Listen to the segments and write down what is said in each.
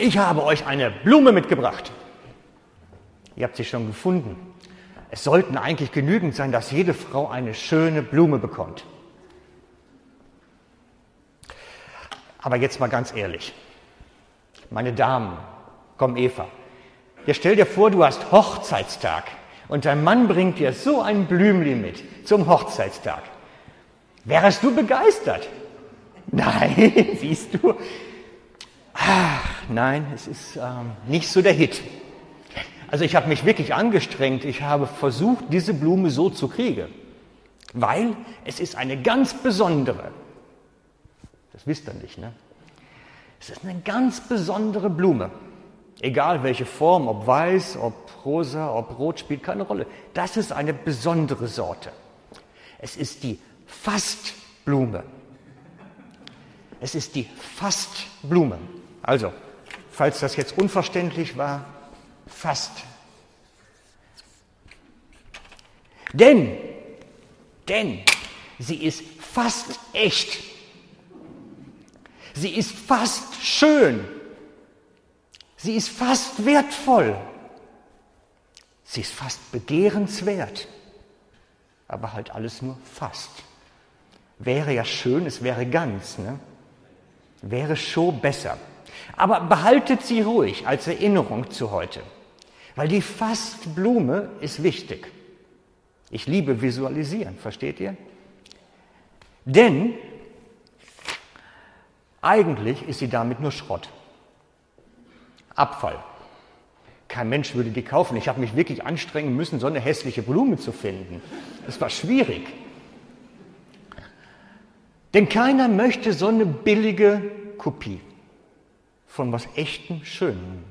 Ich habe euch eine Blume mitgebracht. Ihr habt sie schon gefunden. Es sollten eigentlich genügend sein, dass jede Frau eine schöne Blume bekommt. Aber jetzt mal ganz ehrlich, meine Damen, komm Eva, jetzt stell dir vor, du hast Hochzeitstag und dein Mann bringt dir so ein Blümli mit zum Hochzeitstag. Wärst du begeistert? Nein, siehst du, nein, es ist ähm, nicht so der Hit. Also ich habe mich wirklich angestrengt. Ich habe versucht, diese Blume so zu kriegen, weil es ist eine ganz besondere. Das wisst ihr nicht, ne? Es ist eine ganz besondere Blume. Egal welche Form, ob weiß, ob rosa, ob rot, spielt keine Rolle. Das ist eine besondere Sorte. Es ist die Fastblume. Es ist die Fastblume. Also, falls das jetzt unverständlich war, fast. Denn, denn sie ist fast echt. Sie ist fast schön. Sie ist fast wertvoll. Sie ist fast begehrenswert. Aber halt alles nur fast. Wäre ja schön, es wäre ganz, ne? Wäre schon besser. Aber behaltet sie ruhig als Erinnerung zu heute, weil die Fastblume ist wichtig. Ich liebe Visualisieren, versteht ihr? Denn eigentlich ist sie damit nur Schrott. Abfall. Kein Mensch würde die kaufen. Ich habe mich wirklich anstrengen müssen, so eine hässliche Blume zu finden. Das war schwierig. Denn keiner möchte so eine billige Kopie von was echtem Schönen.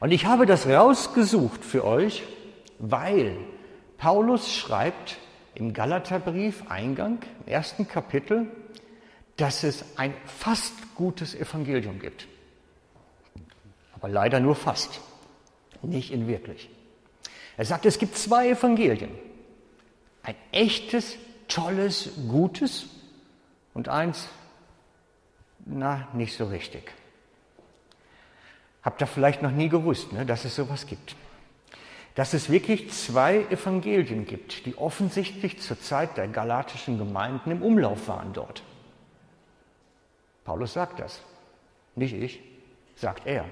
Und ich habe das rausgesucht für euch, weil Paulus schreibt im Galaterbrief Eingang, im ersten Kapitel, dass es ein fast gutes Evangelium gibt. Aber leider nur fast, nicht in wirklich. Er sagt, es gibt zwei Evangelien. Ein echtes, tolles, gutes und eins, na, nicht so richtig. Habt ihr vielleicht noch nie gewusst, ne, dass es sowas gibt? Dass es wirklich zwei Evangelien gibt, die offensichtlich zur Zeit der galatischen Gemeinden im Umlauf waren dort. Paulus sagt das. Nicht ich, sagt er.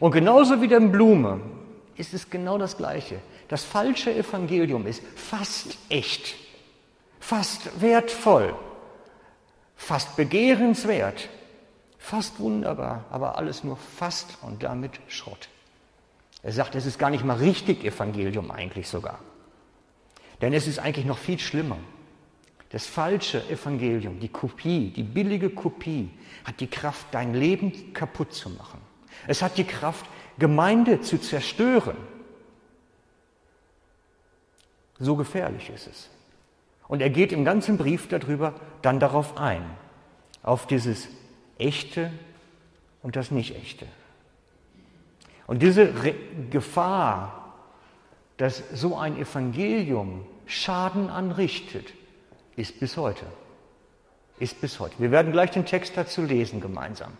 Und genauso wie der Blume ist es genau das Gleiche. Das falsche Evangelium ist fast echt, fast wertvoll, fast begehrenswert, fast wunderbar, aber alles nur fast und damit Schrott. Er sagt, es ist gar nicht mal richtig Evangelium eigentlich sogar. Denn es ist eigentlich noch viel schlimmer. Das falsche Evangelium, die Kopie, die billige Kopie, hat die Kraft, dein Leben kaputt zu machen. Es hat die Kraft, Gemeinde zu zerstören. So gefährlich ist es. Und er geht im ganzen Brief darüber dann darauf ein, auf dieses echte und das nicht echte. Und diese Re Gefahr, dass so ein Evangelium Schaden anrichtet, ist bis heute. Ist bis heute. Wir werden gleich den Text dazu lesen gemeinsam.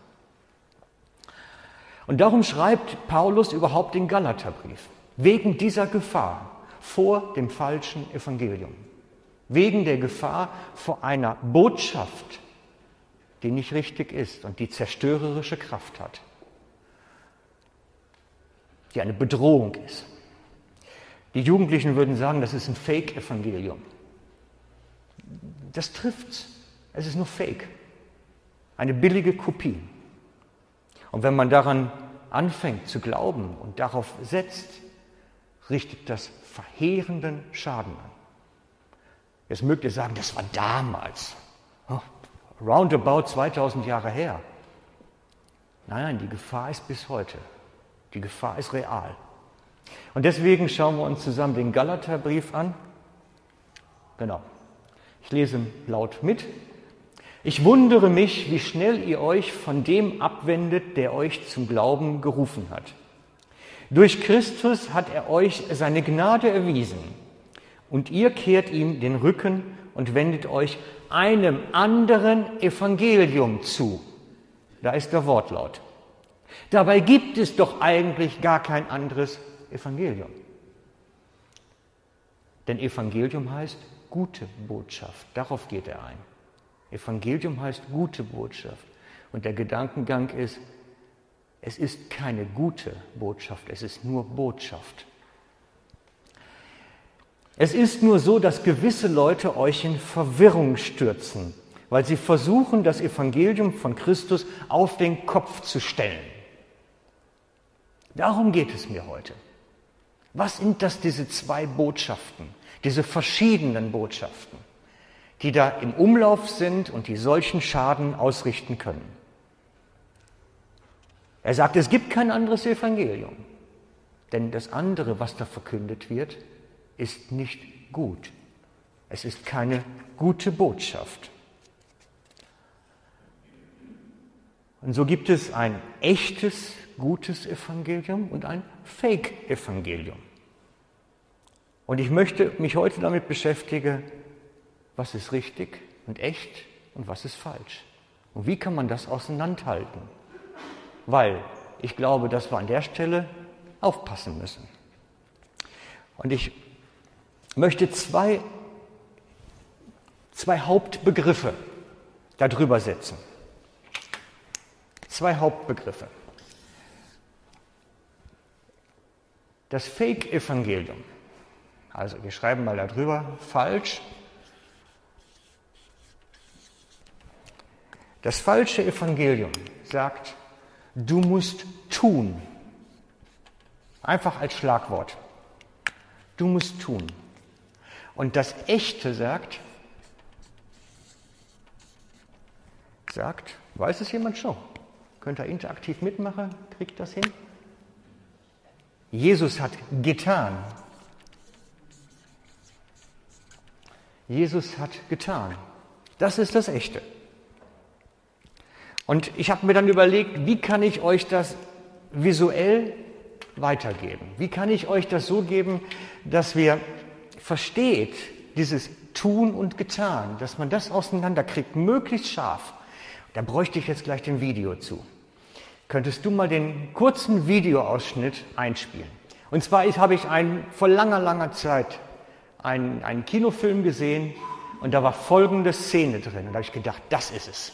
Und darum schreibt Paulus überhaupt den Galaterbrief. Wegen dieser Gefahr vor dem falschen Evangelium wegen der Gefahr vor einer Botschaft, die nicht richtig ist und die zerstörerische Kraft hat, die eine Bedrohung ist. Die Jugendlichen würden sagen, das ist ein Fake-Evangelium. Das trifft. Es ist nur Fake. Eine billige Kopie. Und wenn man daran anfängt zu glauben und darauf setzt, richtet das verheerenden Schaden an. Jetzt mögt ihr sagen, das war damals. Oh, roundabout 2000 Jahre her. Nein, nein, die Gefahr ist bis heute. Die Gefahr ist real. Und deswegen schauen wir uns zusammen den Galaterbrief an. Genau. Ich lese laut mit. Ich wundere mich, wie schnell ihr euch von dem abwendet, der euch zum Glauben gerufen hat. Durch Christus hat er euch seine Gnade erwiesen und ihr kehrt ihm den Rücken und wendet euch einem anderen Evangelium zu. Da ist der Wortlaut. Dabei gibt es doch eigentlich gar kein anderes Evangelium. Denn Evangelium heißt gute Botschaft. Darauf geht er ein. Evangelium heißt gute Botschaft. Und der Gedankengang ist, es ist keine gute Botschaft, es ist nur Botschaft. Es ist nur so, dass gewisse Leute euch in Verwirrung stürzen, weil sie versuchen, das Evangelium von Christus auf den Kopf zu stellen. Darum geht es mir heute. Was sind das, diese zwei Botschaften, diese verschiedenen Botschaften, die da im Umlauf sind und die solchen Schaden ausrichten können? Er sagt, es gibt kein anderes Evangelium, denn das andere, was da verkündet wird, ist nicht gut. Es ist keine gute Botschaft. Und so gibt es ein echtes, gutes Evangelium und ein Fake-Evangelium. Und ich möchte mich heute damit beschäftigen, was ist richtig und echt und was ist falsch. Und wie kann man das auseinanderhalten? Weil ich glaube, dass wir an der Stelle aufpassen müssen. Und ich möchte zwei, zwei Hauptbegriffe darüber setzen. Zwei Hauptbegriffe. Das Fake-Evangelium, also wir schreiben mal darüber, falsch. Das falsche Evangelium sagt, du musst tun. Einfach als Schlagwort. Du musst tun. Und das Echte sagt, sagt, weiß es jemand schon? Könnt ihr interaktiv mitmachen? Kriegt das hin? Jesus hat getan. Jesus hat getan. Das ist das Echte. Und ich habe mir dann überlegt, wie kann ich euch das visuell weitergeben? Wie kann ich euch das so geben, dass wir versteht, dieses Tun und Getan, dass man das auseinanderkriegt, möglichst scharf. Da bräuchte ich jetzt gleich den Video zu. Könntest du mal den kurzen Videoausschnitt einspielen? Und zwar habe ich einen, vor langer, langer Zeit einen, einen Kinofilm gesehen und da war folgende Szene drin. Und da habe ich gedacht, das ist es.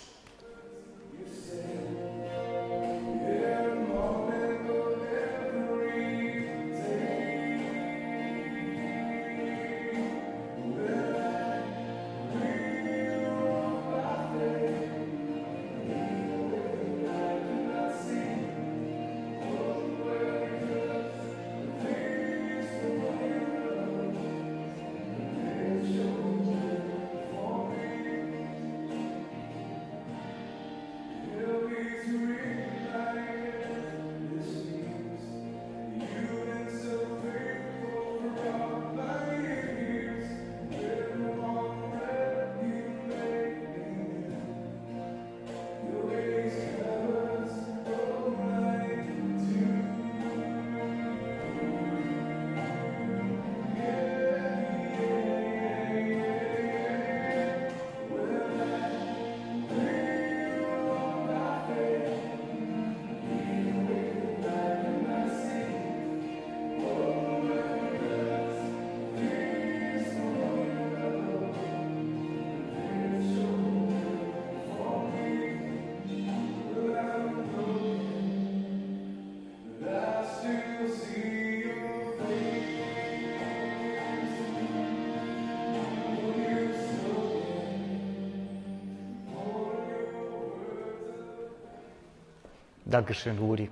Dankeschön, Rudi.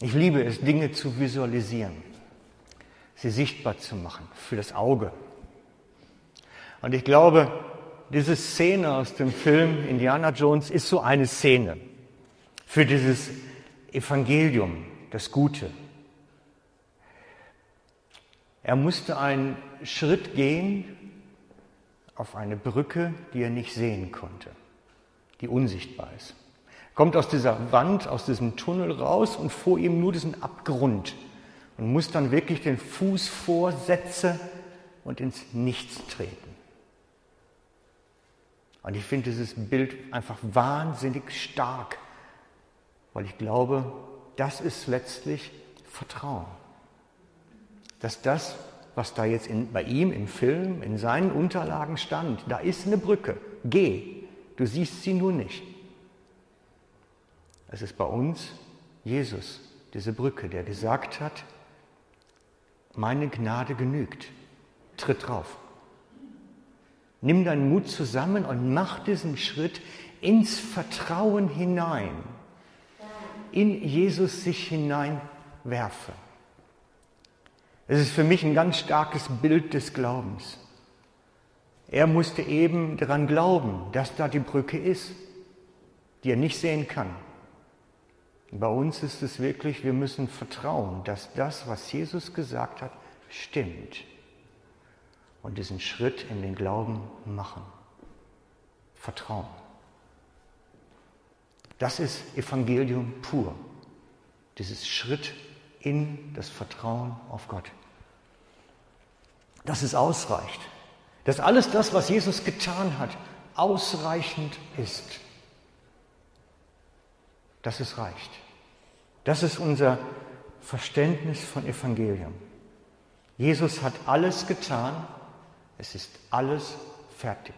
Ich liebe es, Dinge zu visualisieren, sie sichtbar zu machen für das Auge. Und ich glaube, diese Szene aus dem Film Indiana Jones ist so eine Szene für dieses Evangelium, das Gute. Er musste einen Schritt gehen auf eine Brücke, die er nicht sehen konnte die unsichtbar ist. Er kommt aus dieser Wand, aus diesem Tunnel raus und vor ihm nur diesen Abgrund und muss dann wirklich den Fuß vorsetzen und ins Nichts treten. Und ich finde dieses Bild einfach wahnsinnig stark, weil ich glaube, das ist letztlich Vertrauen. Dass das, was da jetzt in, bei ihm im Film, in seinen Unterlagen stand, da ist eine Brücke, geh, du siehst sie nur nicht. Es ist bei uns Jesus, diese Brücke, der gesagt hat, meine Gnade genügt, tritt drauf. Nimm deinen Mut zusammen und mach diesen Schritt ins Vertrauen hinein, in Jesus sich hineinwerfe. Es ist für mich ein ganz starkes Bild des Glaubens. Er musste eben daran glauben, dass da die Brücke ist, die er nicht sehen kann. Bei uns ist es wirklich, wir müssen vertrauen, dass das, was Jesus gesagt hat, stimmt. Und diesen Schritt in den Glauben machen. Vertrauen. Das ist Evangelium pur. Dieses Schritt in das Vertrauen auf Gott. Dass es ausreicht. Dass alles das, was Jesus getan hat, ausreichend ist. Dass es reicht. Das ist unser Verständnis von Evangelium. Jesus hat alles getan, es ist alles fertig.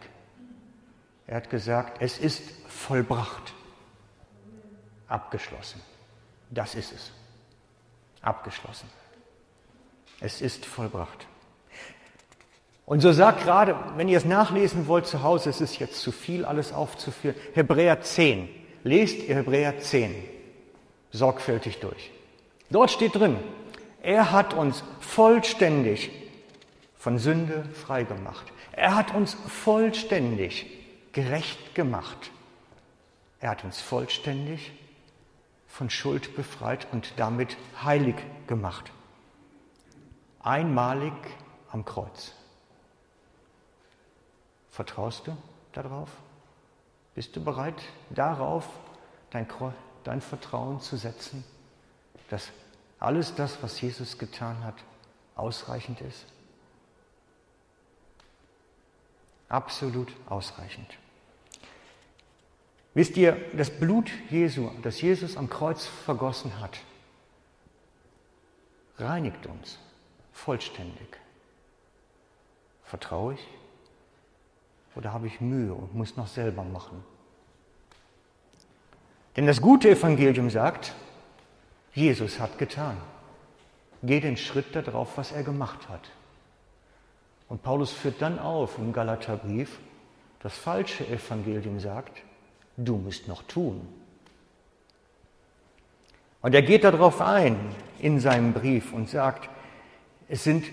Er hat gesagt, es ist vollbracht, abgeschlossen. Das ist es. Abgeschlossen. Es ist vollbracht. Und so sagt gerade, wenn ihr es nachlesen wollt zu Hause, es ist jetzt zu viel, alles aufzuführen, Hebräer 10. Lest ihr Hebräer 10 sorgfältig durch. Dort steht drin, er hat uns vollständig von Sünde freigemacht. Er hat uns vollständig gerecht gemacht. Er hat uns vollständig von Schuld befreit und damit heilig gemacht. Einmalig am Kreuz. Vertraust du darauf? Bist du bereit, darauf dein, dein Vertrauen zu setzen, dass alles das, was Jesus getan hat, ausreichend ist? Absolut ausreichend. Wisst ihr, das Blut Jesu, das Jesus am Kreuz vergossen hat, reinigt uns vollständig. Vertraue ich oder habe ich Mühe und muss noch selber machen? Denn das gute Evangelium sagt, Jesus hat getan. Geh den Schritt darauf, was er gemacht hat. Und Paulus führt dann auf im Galaterbrief, das falsche Evangelium sagt, du musst noch tun. Und er geht darauf ein in seinem Brief und sagt, es sind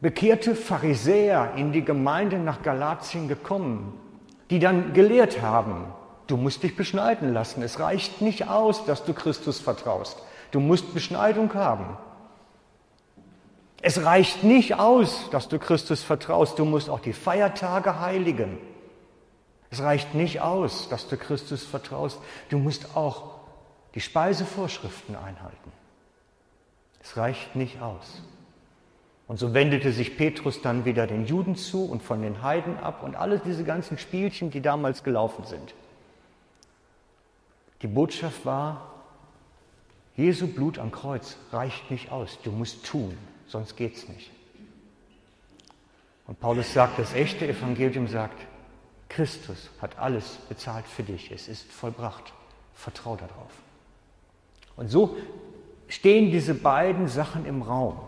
bekehrte Pharisäer in die Gemeinde nach Galatien gekommen, die dann gelehrt haben, du musst dich beschneiden lassen. Es reicht nicht aus, dass du Christus vertraust. Du musst Beschneidung haben. Es reicht nicht aus, dass du Christus vertraust. Du musst auch die Feiertage heiligen. Es reicht nicht aus, dass du Christus vertraust. Du musst auch die Speisevorschriften einhalten. Es reicht nicht aus. Und so wendete sich Petrus dann wieder den Juden zu und von den Heiden ab und alle diese ganzen Spielchen, die damals gelaufen sind. Die Botschaft war, Jesu Blut am Kreuz reicht nicht aus, du musst tun, sonst geht's nicht. Und Paulus sagt, das echte Evangelium sagt, Christus hat alles bezahlt für dich. Es ist vollbracht. Vertrau darauf. Und so stehen diese beiden Sachen im Raum.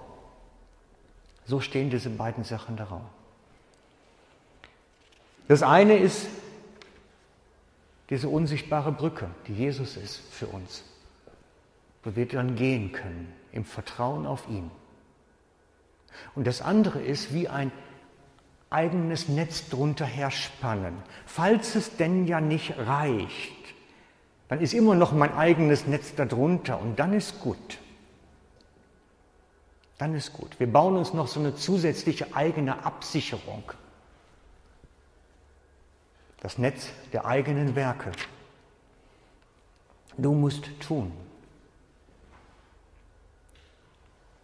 So stehen diese beiden Sachen im Raum. Das eine ist diese unsichtbare Brücke, die Jesus ist für uns, wo wir dann gehen können im Vertrauen auf ihn. Und das andere ist wie ein eigenes Netz drunter herspannen. Falls es denn ja nicht reicht, dann ist immer noch mein eigenes Netz darunter und dann ist gut. Dann ist gut. Wir bauen uns noch so eine zusätzliche eigene Absicherung. Das Netz der eigenen Werke. Du musst tun.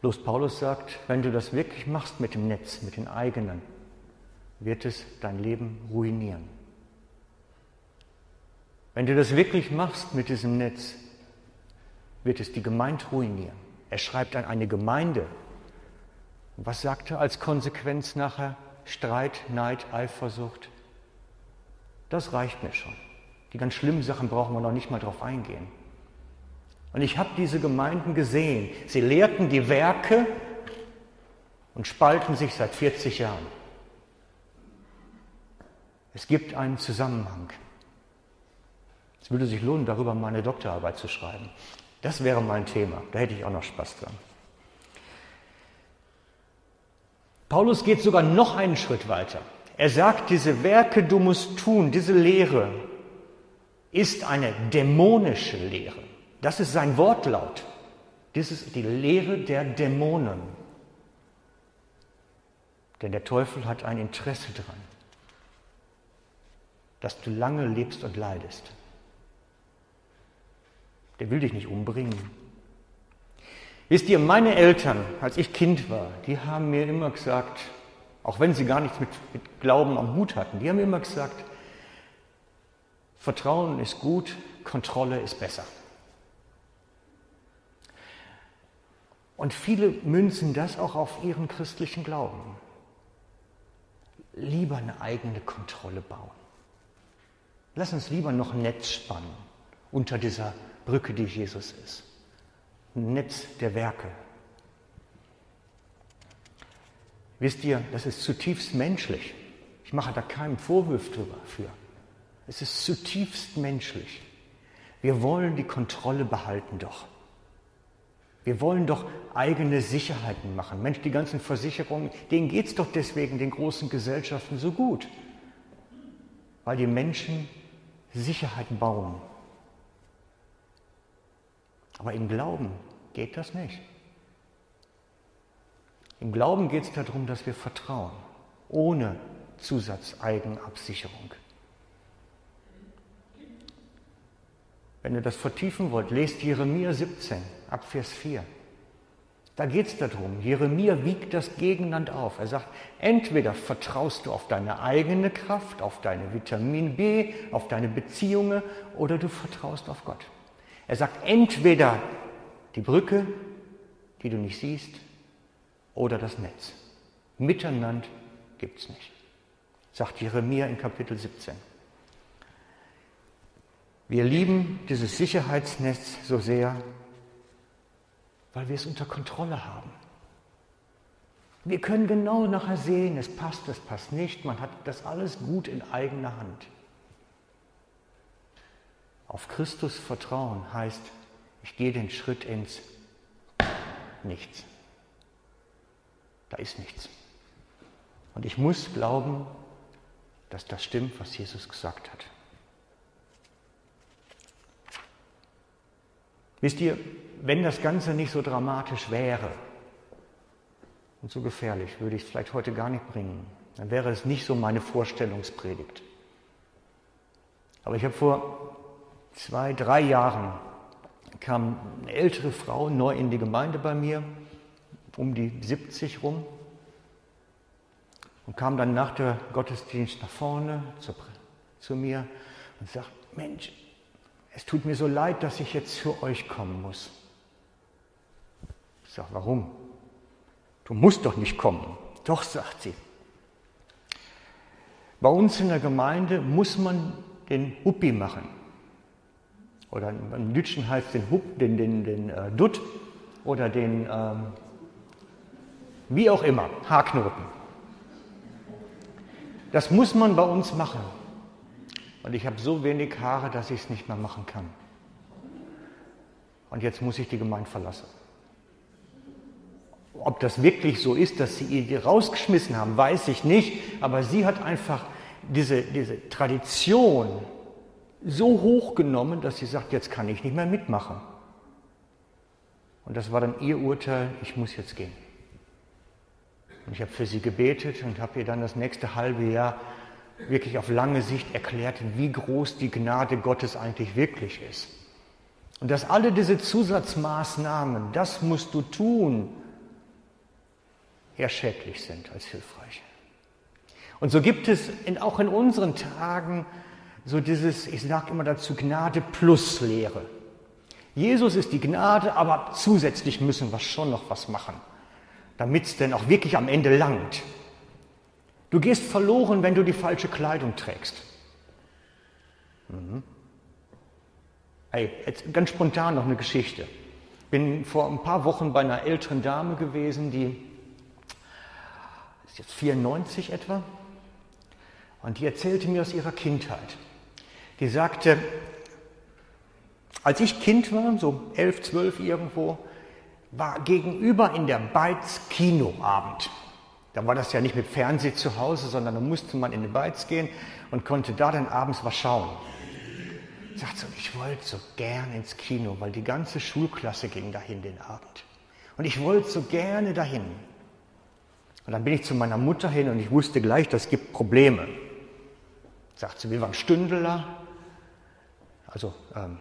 Bloß Paulus sagt, wenn du das wirklich machst mit dem Netz, mit den eigenen, wird es dein Leben ruinieren. Wenn du das wirklich machst mit diesem Netz, wird es die Gemeinde ruinieren. Er schreibt an eine Gemeinde. Was sagt er als Konsequenz nachher? Streit, Neid, Eifersucht. Das reicht mir schon. Die ganz schlimmen Sachen brauchen wir noch nicht mal drauf eingehen. Und ich habe diese Gemeinden gesehen. Sie lehrten die Werke und spalten sich seit 40 Jahren. Es gibt einen Zusammenhang. Es würde sich lohnen, darüber meine Doktorarbeit zu schreiben. Das wäre mein Thema. Da hätte ich auch noch Spaß dran. Paulus geht sogar noch einen Schritt weiter. Er sagt, diese Werke, du musst tun, diese Lehre ist eine dämonische Lehre. Das ist sein Wortlaut. Das ist die Lehre der Dämonen. Denn der Teufel hat ein Interesse daran, dass du lange lebst und leidest. Der will dich nicht umbringen. Wisst ihr, meine Eltern, als ich Kind war, die haben mir immer gesagt, auch wenn sie gar nichts mit, mit Glauben am Hut hatten, die haben mir immer gesagt, Vertrauen ist gut, Kontrolle ist besser. Und viele münzen das auch auf ihren christlichen Glauben. Lieber eine eigene Kontrolle bauen. Lass uns lieber noch ein Netz spannen unter dieser Brücke, die Jesus ist. Netz der Werke. Wisst ihr, das ist zutiefst menschlich. Ich mache da keinen Vorwurf drüber für. Es ist zutiefst menschlich. Wir wollen die Kontrolle behalten doch. Wir wollen doch eigene Sicherheiten machen. Mensch, die ganzen Versicherungen, denen geht es doch deswegen den großen Gesellschaften so gut, weil die Menschen Sicherheiten bauen. Aber im Glauben geht das nicht. Im Glauben geht es darum, dass wir vertrauen, ohne Zusatzeigenabsicherung. Wenn ihr das vertiefen wollt, lest Jeremia 17 ab Vers 4. Da geht es darum, Jeremia wiegt das gegeneinander auf. Er sagt, entweder vertraust du auf deine eigene Kraft, auf deine Vitamin B, auf deine Beziehungen oder du vertraust auf Gott. Er sagt, entweder die Brücke, die du nicht siehst, oder das Netz. Miteinander gibt es nicht, sagt Jeremia in Kapitel 17. Wir lieben dieses Sicherheitsnetz so sehr, weil wir es unter Kontrolle haben. Wir können genau nachher sehen, es passt, es passt nicht, man hat das alles gut in eigener Hand. Auf Christus vertrauen heißt, ich gehe den Schritt ins Nichts. Da ist nichts. Und ich muss glauben, dass das stimmt, was Jesus gesagt hat. Wisst ihr, wenn das Ganze nicht so dramatisch wäre und so gefährlich, würde ich es vielleicht heute gar nicht bringen. Dann wäre es nicht so meine Vorstellungspredigt. Aber ich habe vor zwei, drei Jahren kam eine ältere Frau neu in die Gemeinde bei mir, um die 70 rum, und kam dann nach der Gottesdienst nach vorne zu, zu mir und sagt, Mensch, es tut mir so leid, dass ich jetzt für euch kommen muss. Ich sage, warum? Du musst doch nicht kommen. Doch, sagt sie. Bei uns in der Gemeinde muss man den Huppi machen. Oder im Lütschen heißt den Hupp, den, den, den äh, Dutt oder den, ähm, wie auch immer, Haarknoten. Das muss man bei uns machen. Und ich habe so wenig Haare, dass ich es nicht mehr machen kann. Und jetzt muss ich die Gemeinde verlassen. Ob das wirklich so ist, dass sie ihr rausgeschmissen haben, weiß ich nicht. Aber sie hat einfach diese, diese Tradition so hoch genommen, dass sie sagt, jetzt kann ich nicht mehr mitmachen. Und das war dann ihr Urteil, ich muss jetzt gehen. Und ich habe für sie gebetet und habe ihr dann das nächste halbe Jahr wirklich auf lange Sicht erklärt, wie groß die Gnade Gottes eigentlich wirklich ist. Und dass alle diese Zusatzmaßnahmen, das musst du tun, eher schädlich sind als hilfreich. Und so gibt es in, auch in unseren Tagen so dieses, ich sage immer dazu, Gnade plus Lehre. Jesus ist die Gnade, aber zusätzlich müssen wir schon noch was machen, damit es denn auch wirklich am Ende langt. Du gehst verloren, wenn du die falsche Kleidung trägst. Mhm. Hey, jetzt ganz spontan noch eine Geschichte. Bin vor ein paar Wochen bei einer älteren Dame gewesen, die ist jetzt 94 etwa, und die erzählte mir aus ihrer Kindheit. Die sagte, als ich Kind war, so elf, zwölf irgendwo, war gegenüber in der Beiz Kinoabend. Da war das ja nicht mit Fernseh zu Hause, sondern da musste man in die Beiz gehen und konnte da dann abends was schauen. Sagt so, ich wollte so gern ins Kino, weil die ganze Schulklasse ging dahin den Abend. Und ich wollte so gerne dahin. Und dann bin ich zu meiner Mutter hin und ich wusste gleich, das gibt Probleme. Sagt sie, wir waren Stündler. Also ähm,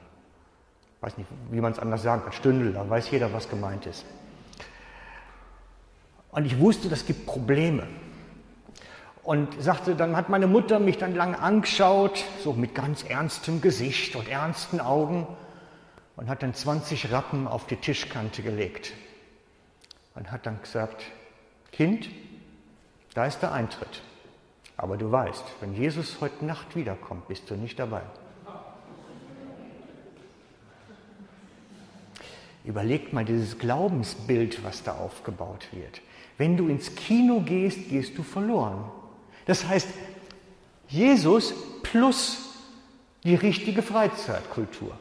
weiß nicht, wie man es anders sagen kann, Stündel, da weiß jeder, was gemeint ist. Und ich wusste, das gibt Probleme. Und sagte, dann hat meine Mutter mich dann lang angeschaut, so mit ganz ernstem Gesicht und ernsten Augen, und hat dann 20 Rappen auf die Tischkante gelegt. Und hat dann gesagt, Kind, da ist der Eintritt. Aber du weißt, wenn Jesus heute Nacht wiederkommt, bist du nicht dabei. Überlegt mal dieses Glaubensbild, was da aufgebaut wird. Wenn du ins Kino gehst, gehst du verloren. Das heißt, Jesus plus die richtige Freizeitkultur.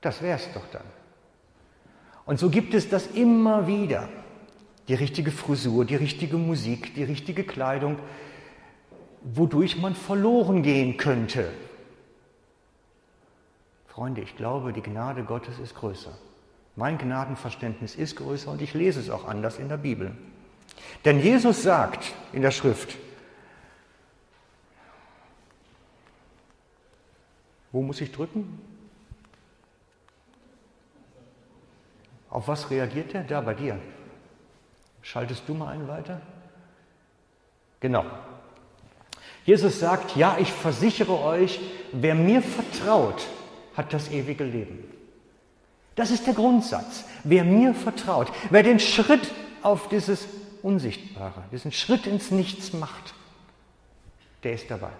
Das wäre es doch dann. Und so gibt es das immer wieder. Die richtige Frisur, die richtige Musik, die richtige Kleidung, wodurch man verloren gehen könnte, Freunde, ich glaube, die Gnade Gottes ist größer. Mein Gnadenverständnis ist größer und ich lese es auch anders in der Bibel. Denn Jesus sagt in der Schrift, wo muss ich drücken? Auf was reagiert er? Da bei dir. Schaltest du mal einen weiter? Genau. Jesus sagt, ja, ich versichere euch, wer mir vertraut, hat das ewige Leben. Das ist der Grundsatz. Wer mir vertraut, wer den Schritt auf dieses Unsichtbare, diesen Schritt ins Nichts macht, der ist dabei.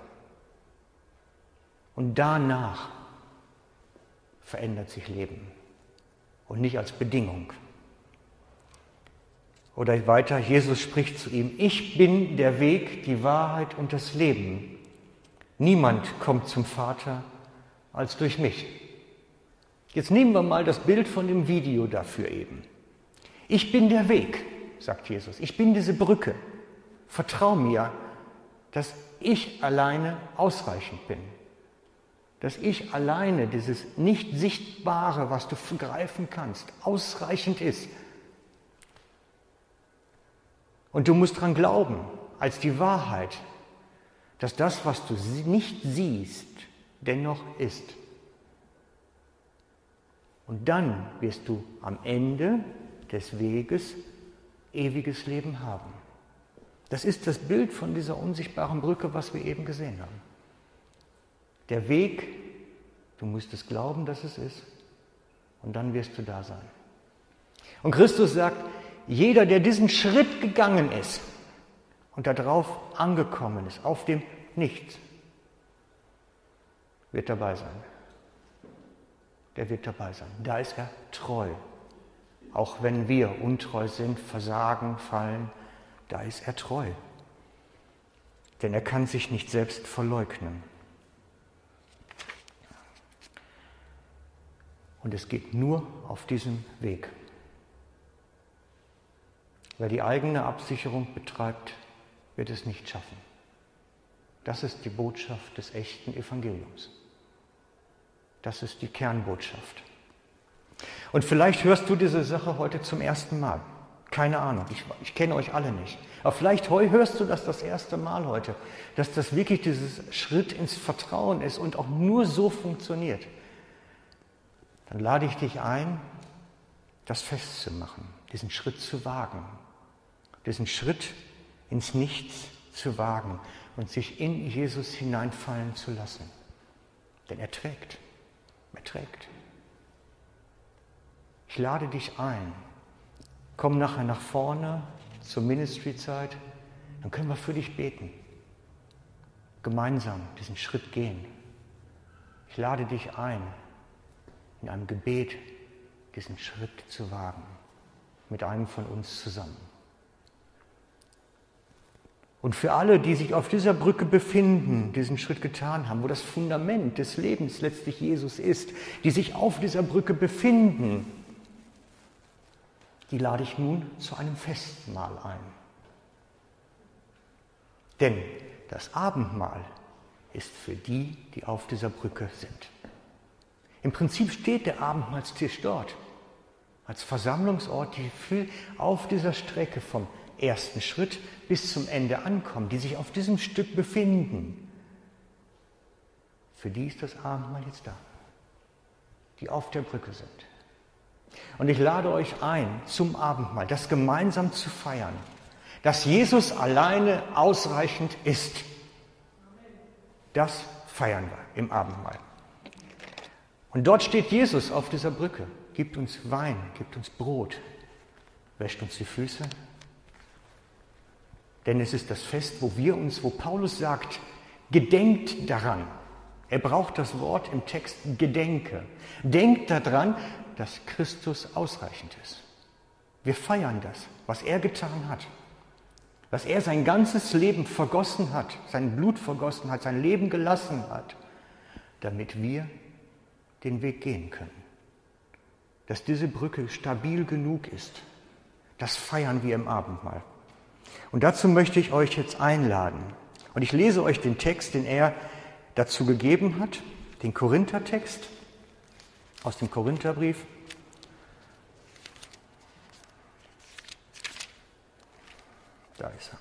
Und danach verändert sich Leben und nicht als Bedingung. Oder weiter, Jesus spricht zu ihm, ich bin der Weg, die Wahrheit und das Leben. Niemand kommt zum Vater als durch mich. Jetzt nehmen wir mal das Bild von dem Video dafür eben. Ich bin der Weg, sagt Jesus. Ich bin diese Brücke. Vertrau mir, dass ich alleine ausreichend bin. Dass ich alleine dieses nicht Sichtbare, was du greifen kannst, ausreichend ist. Und du musst daran glauben, als die Wahrheit, dass das, was du nicht siehst, dennoch ist. Und dann wirst du am Ende des Weges ewiges Leben haben. Das ist das Bild von dieser unsichtbaren Brücke, was wir eben gesehen haben. Der Weg, du musst es glauben, dass es ist, und dann wirst du da sein. Und Christus sagt, jeder, der diesen Schritt gegangen ist und darauf angekommen ist, auf dem Nichts, wird dabei sein. Der wird dabei sein. Da ist er treu. Auch wenn wir untreu sind, versagen, fallen, da ist er treu. Denn er kann sich nicht selbst verleugnen. Und es geht nur auf diesem Weg. Wer die eigene Absicherung betreibt, wird es nicht schaffen. Das ist die Botschaft des echten Evangeliums. Das ist die Kernbotschaft. Und vielleicht hörst du diese Sache heute zum ersten Mal. Keine Ahnung, ich, ich kenne euch alle nicht. Aber vielleicht hörst du das das erste Mal heute, dass das wirklich dieses Schritt ins Vertrauen ist und auch nur so funktioniert. Dann lade ich dich ein, das festzumachen, diesen Schritt zu wagen, diesen Schritt ins Nichts zu wagen, und sich in Jesus hineinfallen zu lassen. Denn er trägt, er trägt. Ich lade dich ein, komm nachher nach vorne zur Ministry-Zeit, dann können wir für dich beten. Gemeinsam diesen Schritt gehen. Ich lade dich ein, in einem Gebet diesen Schritt zu wagen, mit einem von uns zusammen. Und für alle, die sich auf dieser Brücke befinden, diesen Schritt getan haben, wo das Fundament des Lebens letztlich Jesus ist, die sich auf dieser Brücke befinden, die lade ich nun zu einem Festmahl ein. Denn das Abendmahl ist für die, die auf dieser Brücke sind. Im Prinzip steht der Abendmahlstisch dort, als Versammlungsort, die auf dieser Strecke vom ersten Schritt bis zum Ende ankommen, die sich auf diesem Stück befinden. Für die ist das Abendmahl jetzt da, die auf der Brücke sind. Und ich lade euch ein, zum Abendmahl, das gemeinsam zu feiern, dass Jesus alleine ausreichend ist. Das feiern wir im Abendmahl. Und dort steht Jesus auf dieser Brücke, gibt uns Wein, gibt uns Brot, wäscht uns die Füße. Denn es ist das Fest, wo wir uns, wo Paulus sagt, gedenkt daran. Er braucht das Wort im Text Gedenke. Denkt daran, dass Christus ausreichend ist. Wir feiern das, was er getan hat, was er sein ganzes Leben vergossen hat, sein Blut vergossen hat, sein Leben gelassen hat, damit wir den Weg gehen können. Dass diese Brücke stabil genug ist, das feiern wir im Abendmahl. Und dazu möchte ich euch jetzt einladen. Und ich lese euch den Text, den er dazu gegeben hat, den Korinthertext aus dem Korintherbrief. Da ist er.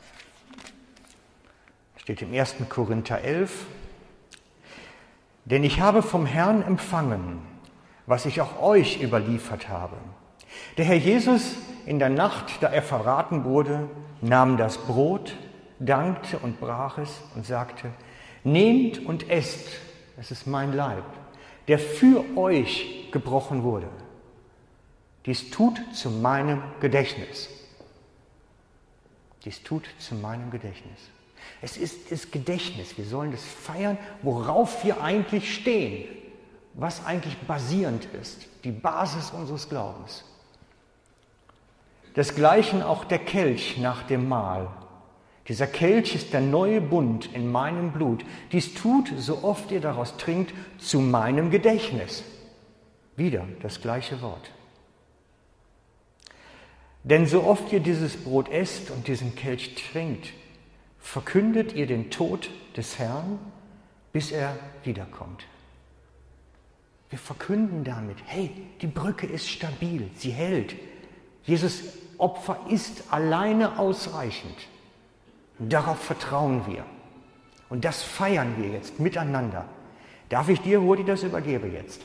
Steht im 1. Korinther 11. Denn ich habe vom Herrn empfangen, was ich auch euch überliefert habe. Der Herr Jesus in der Nacht, da er verraten wurde, nahm das Brot, dankte und brach es und sagte, nehmt und esst, es ist mein Leib, der für euch gebrochen wurde. Dies tut zu meinem Gedächtnis. Dies tut zu meinem Gedächtnis. Es ist das Gedächtnis. Wir sollen das feiern, worauf wir eigentlich stehen, was eigentlich basierend ist, die Basis unseres Glaubens. Desgleichen auch der Kelch nach dem Mahl. Dieser Kelch ist der neue Bund in meinem Blut. Dies tut, so oft ihr daraus trinkt, zu meinem Gedächtnis. Wieder das gleiche Wort. Denn so oft ihr dieses Brot esst und diesen Kelch trinkt, verkündet ihr den Tod des Herrn, bis er wiederkommt. Wir verkünden damit, hey, die Brücke ist stabil, sie hält. Jesus Opfer ist alleine ausreichend. Darauf vertrauen wir. Und das feiern wir jetzt miteinander. Darf ich dir, Rudi, das übergebe jetzt?